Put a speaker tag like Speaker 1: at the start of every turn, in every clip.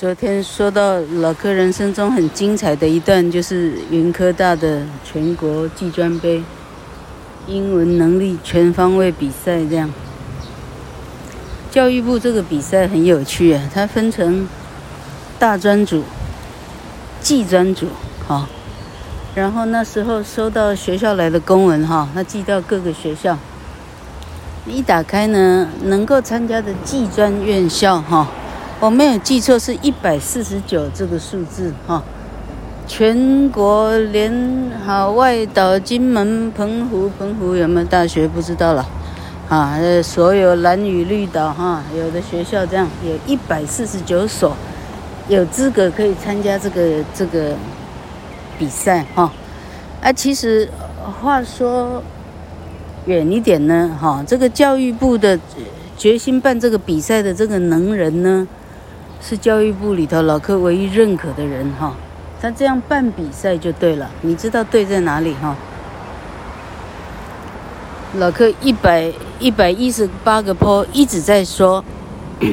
Speaker 1: 昨天说到老柯人生中很精彩的一段，就是云科大的全国技专杯英文能力全方位比赛。这样，教育部这个比赛很有趣啊，它分成大专组、技专组，哈。然后那时候收到学校来的公文，哈，他寄到各个学校。一打开呢，能够参加的技专院校，哈。我没有记错，是一百四十九这个数字哈。全国连好外岛、金门、澎湖，澎湖有没有大学不知道了。啊，所有蓝屿绿岛哈，有的学校这样，有一百四十九所有资格可以参加这个这个比赛哈。啊，其实话说远一点呢，哈，这个教育部的决心办这个比赛的这个能人呢。是教育部里头老柯唯一认可的人哈，他这样办比赛就对了，你知道对在哪里哈？老柯一百一百一十八个 po 一直在说，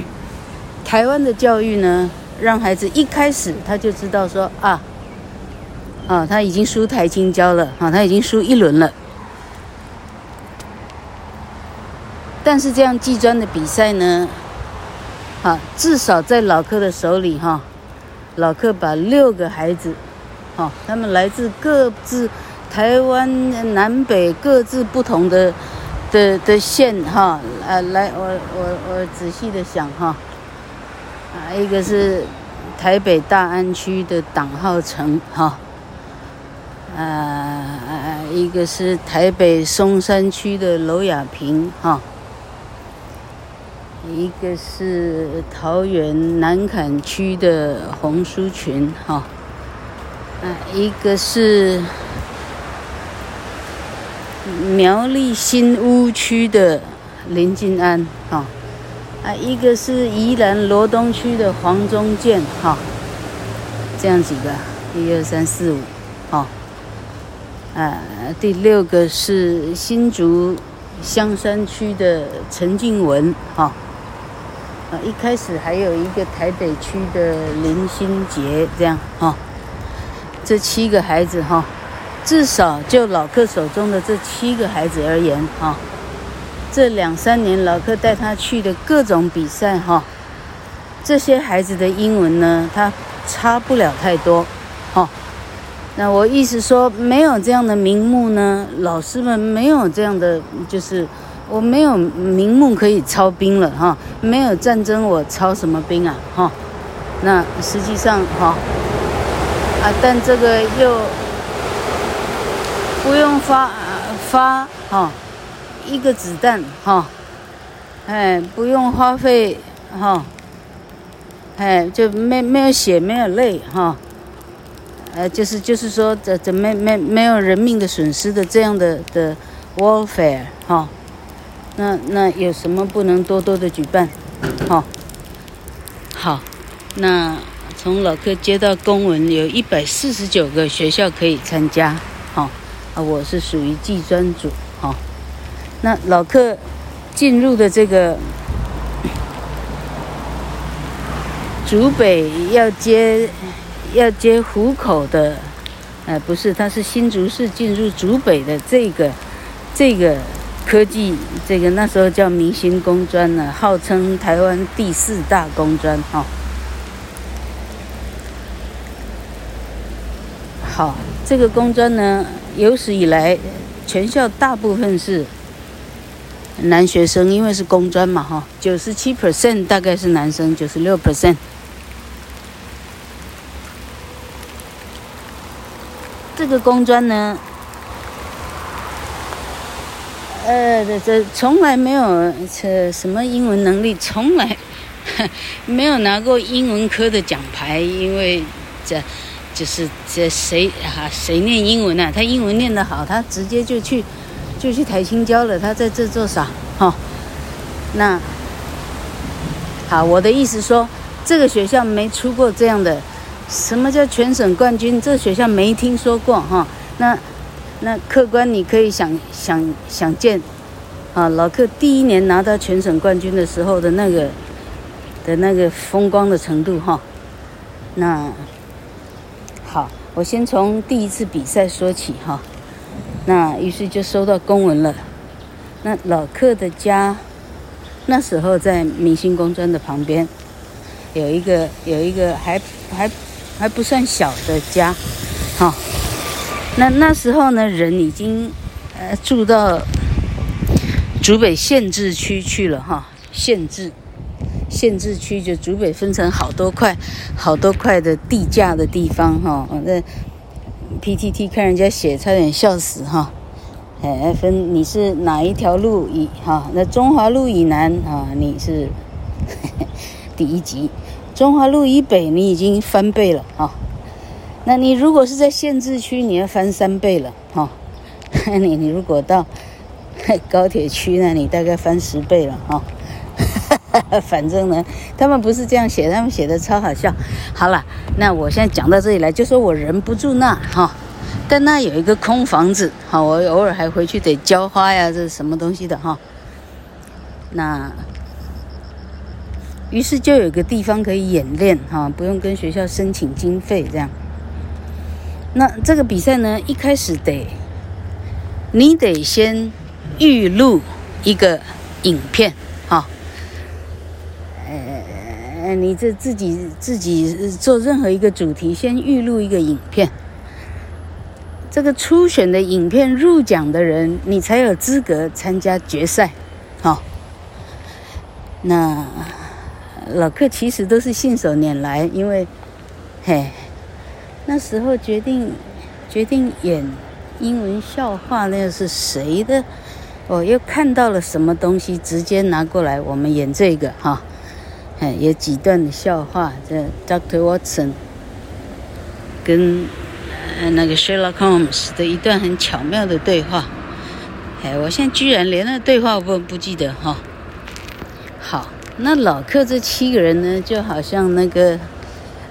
Speaker 1: 台湾的教育呢，让孩子一开始他就知道说啊，啊他已经输台青交了啊，他已经输一轮了，但是这样技专的比赛呢？至少在老柯的手里哈，老柯把六个孩子，哈，他们来自各自台湾南北各自不同的的的县哈，啊，来，我我我仔细的想哈，啊，一个是台北大安区的党浩成哈，啊，一个是台北松山区的娄雅萍哈。一个是桃园南崁区的洪淑群，哈，啊，一个是苗栗新屋区的林金安，哈，啊，一个是宜兰罗东区的黄忠建，哈，这样几个，一二三四五，哈，啊，第六个是新竹香山区的陈静文，哈。啊，一开始还有一个台北区的林心杰，这样哈，这七个孩子哈，至少就老柯手中的这七个孩子而言哈，这两三年老柯带他去的各种比赛哈，这些孩子的英文呢，他差不了太多，哈。那我意思说，没有这样的名目呢，老师们没有这样的就是。我没有名目可以操兵了哈，没有战争我操什么兵啊哈？那实际上哈啊，但这个又不用发发哈一个子弹哈，哎不用花费哈，哎就没没有血没有泪哈，呃就是就是说这这没没没有人命的损失的这样的的 warfare 哈。那那有什么不能多多的举办？好，好，那从老客接到公文，有一百四十九个学校可以参加，好，啊，我是属于技专组，好，那老客进入的这个竹北要接要接湖口的，呃，不是，他是新竹市进入竹北的这个这个。科技这个那时候叫明星工专呢，号称台湾第四大工专哈。好，这个工专呢，有史以来全校大部分是男学生，因为是工专嘛哈，九十七 percent 大概是男生，九十六 percent。这个工专呢。呃，这这从来没有这什么英文能力，从来没有拿过英文科的奖牌，因为这就是这谁啊谁念英文啊？他英文念得好，他直接就去就去台青交了，他在这做啥？哈、那好，我的意思说，这个学校没出过这样的，什么叫全省冠军？这学校没听说过哈、那。那客观你可以想想想见，啊，老客第一年拿到全省冠军的时候的那个的那个风光的程度哈，那好，我先从第一次比赛说起哈。那于是就收到公文了。那老克的家那时候在明星公专的旁边，有一个有一个还还还不算小的家，哈。那那时候呢，人已经呃住到竹北县治区去了哈，县治。县治区就竹北分成好多块，好多块的地价的地方哈。那 PTT 看人家写，差点笑死哈。哎，分你是哪一条路以哈？那中华路以南啊，你是呵 呵第一级；中华路以北，你已经翻倍了哈。那你如果是在限制区，你要翻三倍了哈。你 你如果到高铁区，那你大概翻十倍了哈。反正呢，他们不是这样写，他们写的超好笑。好了，那我现在讲到这里来，就说我人不住那哈，但那有一个空房子，好，我偶尔还回去得浇花呀，这什么东西的哈。那于是就有个地方可以演练哈，不用跟学校申请经费这样。那这个比赛呢，一开始得你得先预录一个影片哈。呃，你这自己自己做任何一个主题，先预录一个影片。这个初选的影片入奖的人，你才有资格参加决赛。好、哦，那老客其实都是信手拈来，因为，嘿，那时候决定决定演英文笑话，那个是谁的？我又看到了什么东西，直接拿过来，我们演这个哈。哎，有几段笑话，这 Doctor Watson 跟那个 Sherlock Holmes 的一段很巧妙的对话。哎，我现在居然连那对话我不不记得哈。好，那老克这七个人呢，就好像那个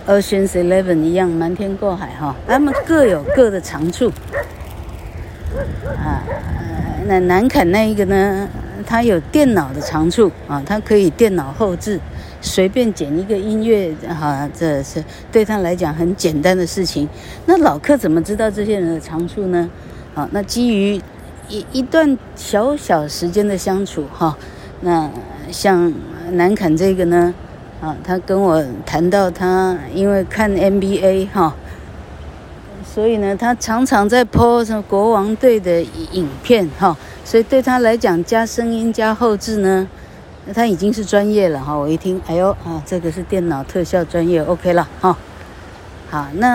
Speaker 1: Ocean's Eleven 一样，瞒天过海哈。他们各有各的长处。啊，那南坎那一个呢，他有电脑的长处啊，他可以电脑后置。随便剪一个音乐，哈，这是对他来讲很简单的事情。那老客怎么知道这些人的长处呢？好，那基于一一段小小时间的相处，哈，那像南坎这个呢，啊，他跟我谈到他因为看 NBA 哈，所以呢，他常常在 po 什么国王队的影片哈，所以对他来讲加声音加后置呢。他已经是专业了哈，我一听，哎呦啊，这个是电脑特效专业，OK 了哈。好，那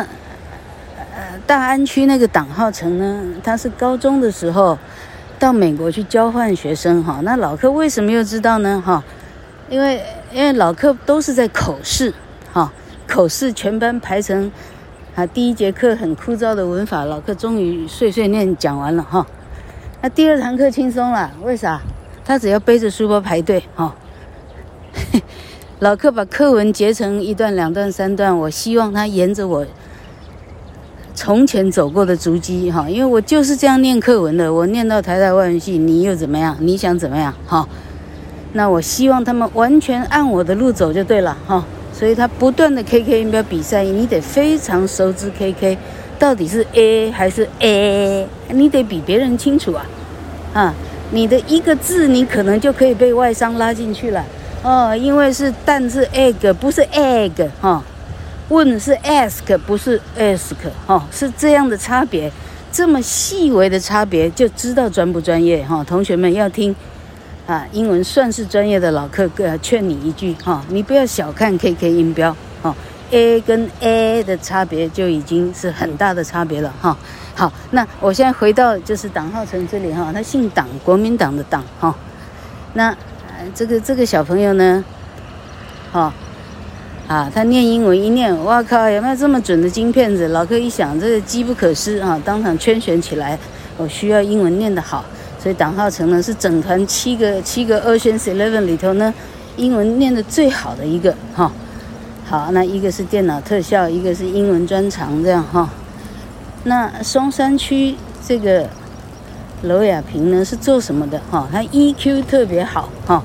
Speaker 1: 呃大安区那个党浩成呢，他是高中的时候到美国去交换学生哈。那老克为什么又知道呢哈？因为因为老课都是在口试哈，口试全班排成啊第一节课很枯燥的文法，老课终于碎碎念讲完了哈。那第二堂课轻松了，为啥？他只要背着书包排队，哈、哦。老课把课文截成一段、两段、三段，我希望他沿着我从前走过的足迹，哈，因为我就是这样念课文的。我念到台大外文系，你又怎么样？你想怎么样？哈，那我希望他们完全按我的路走就对了，哈。所以他不断的 KK 音标比赛，你得非常熟知 KK 到底是 A 还是 A，你得比别人清楚啊，啊。你的一个字，你可能就可以被外商拉进去了哦，因为是蛋是 egg，不是 egg 哈、哦，问是 ask，不是 ask 哈、是这样的差别，这么细微的差别就知道专不专业哈、同学们要听啊，英文算是专业的老克哥劝你一句哈、你不要小看 KK 音标哈、哦、，a 跟 a 的差别就已经是很大的差别了哈。好，那我现在回到就是党浩成这里哈，他姓党，国民党的党哈。那这个这个小朋友呢，哈啊，他念英文一念，哇靠，有没有这么准的金片子？老客一想，这个机不可失啊，当场圈选起来。我需要英文念得好，所以党浩成呢是整团七个七个 Ocean's Eleven 里头呢，英文念得最好的一个哈。好，那一个是电脑特效，一个是英文专长，这样哈。那松山区这个娄亚平呢是做什么的？哈，他 EQ 特别好哈，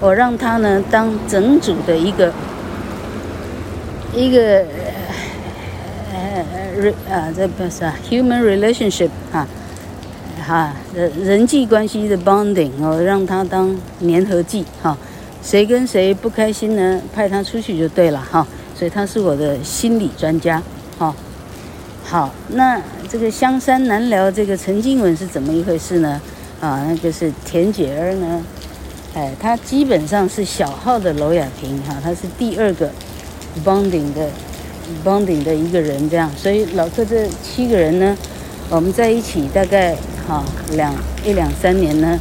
Speaker 1: 我让他呢当整组的一个一个呃呃啊，这不是啊，human relationship 啊，哈，人人际关系的 bonding 哦，让他当粘合剂哈，谁跟谁不开心呢，派他出去就对了哈，所以他是我的心理专家哈。好，那这个香山难聊这个陈静文是怎么一回事呢？啊，那个是田姐儿呢，哎，她基本上是小号的娄亚萍哈，她是第二个 bonding 的 bonding 的一个人这样，所以老客这七个人呢，我们在一起大概哈两一两三年呢，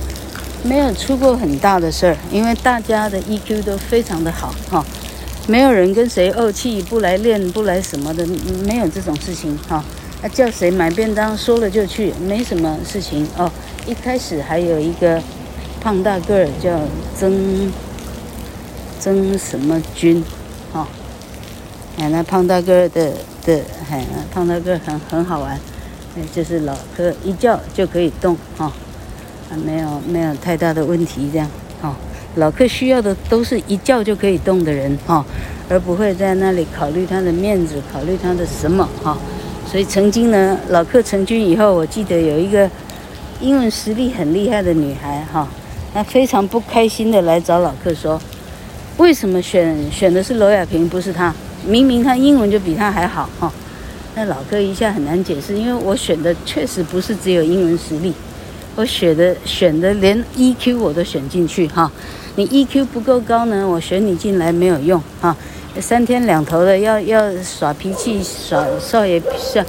Speaker 1: 没有出过很大的事儿，因为大家的 EQ 都非常的好哈。没有人跟谁怄气，不来练，不来什么的，没有这种事情哈。那、啊、叫谁买便当，说了就去，没什么事情哦。一开始还有一个胖大个儿叫曾曾什么军，哈。哎，那胖大个儿的的，哎，胖大个儿很很好玩，就是老柯一叫就可以动哈，啊，没有没有太大的问题这样，哈。老客需要的都是一叫就可以动的人哈，而不会在那里考虑他的面子，考虑他的什么哈。所以曾经呢，老客成军以后，我记得有一个英文实力很厉害的女孩哈，她非常不开心的来找老客说，为什么选选的是娄亚萍不是她？明明她英文就比她还好哈。那老客一下很难解释，因为我选的确实不是只有英文实力，我选的选的连 EQ 我都选进去哈。你 EQ 不够高呢，我选你进来没有用哈！三天两头的要要耍脾气，耍少爷像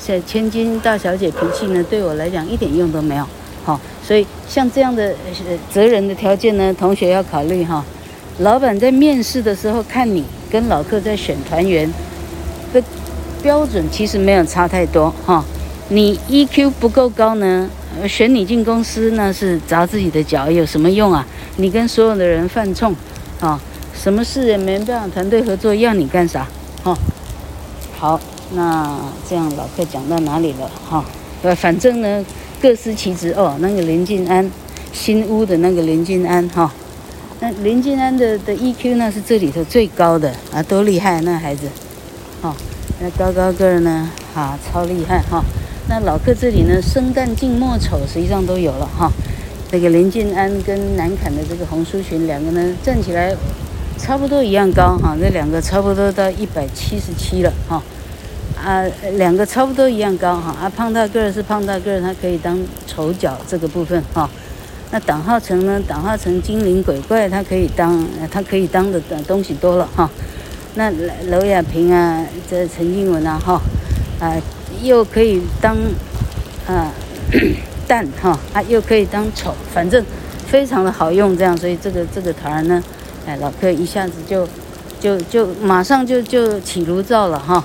Speaker 1: 像千金大小姐脾气呢，对我来讲一点用都没有。好，所以像这样的责任的条件呢，同学要考虑哈。老板在面试的时候看你跟老客在选团员标准其实没有差太多哈。你 EQ 不够高呢，选你进公司那是砸自己的脚，有什么用啊？你跟所有的人犯冲，啊，什么事也没办法团队合作，要你干啥？哈，好，那这样老客讲到哪里了？哈，呃，反正呢，各司其职哦。那个林静安，新屋的那个林静安，哈，那林静安的的 EQ 呢是这里头最高的啊，多厉害那孩子，哈，那高高个儿呢，啊，超厉害哈。那老客这里呢，生旦净末丑实际上都有了哈。这个林静安跟南坎的这个洪淑群两个呢，站起来差不多一样高哈，这两个差不多到一百七十七了哈，啊，两个差不多一样高哈，啊，胖大个儿是胖大个儿，他可以当丑角这个部分哈，那党浩成呢，党浩成精灵鬼怪，他可以当，他可以当的东西多了哈，那娄亚萍啊，这陈静文啊哈，啊，又可以当啊。蛋哈，啊又可以当丑，反正非常的好用，这样，所以这个这个团呢，哎，老客一下子就就就马上就就起炉灶了哈。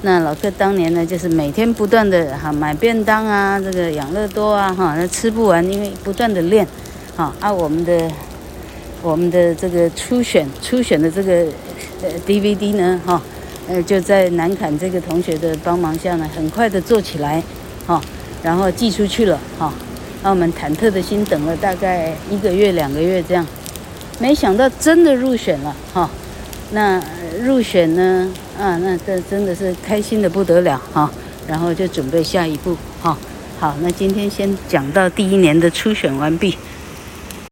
Speaker 1: 那老客当年呢，就是每天不断的哈买便当啊，这个养乐多啊哈，那吃不完，因为不断的练，哈啊我们的我们的这个初选初选的这个呃 DVD 呢哈，呃就在南坎这个同学的帮忙下呢，很快的做起来，哈。然后寄出去了哈，那我们忐忑的心等了大概一个月两个月这样，没想到真的入选了哈。那入选呢啊，那这真的是开心的不得了哈。然后就准备下一步哈。好，那今天先讲到第一年的初选完毕。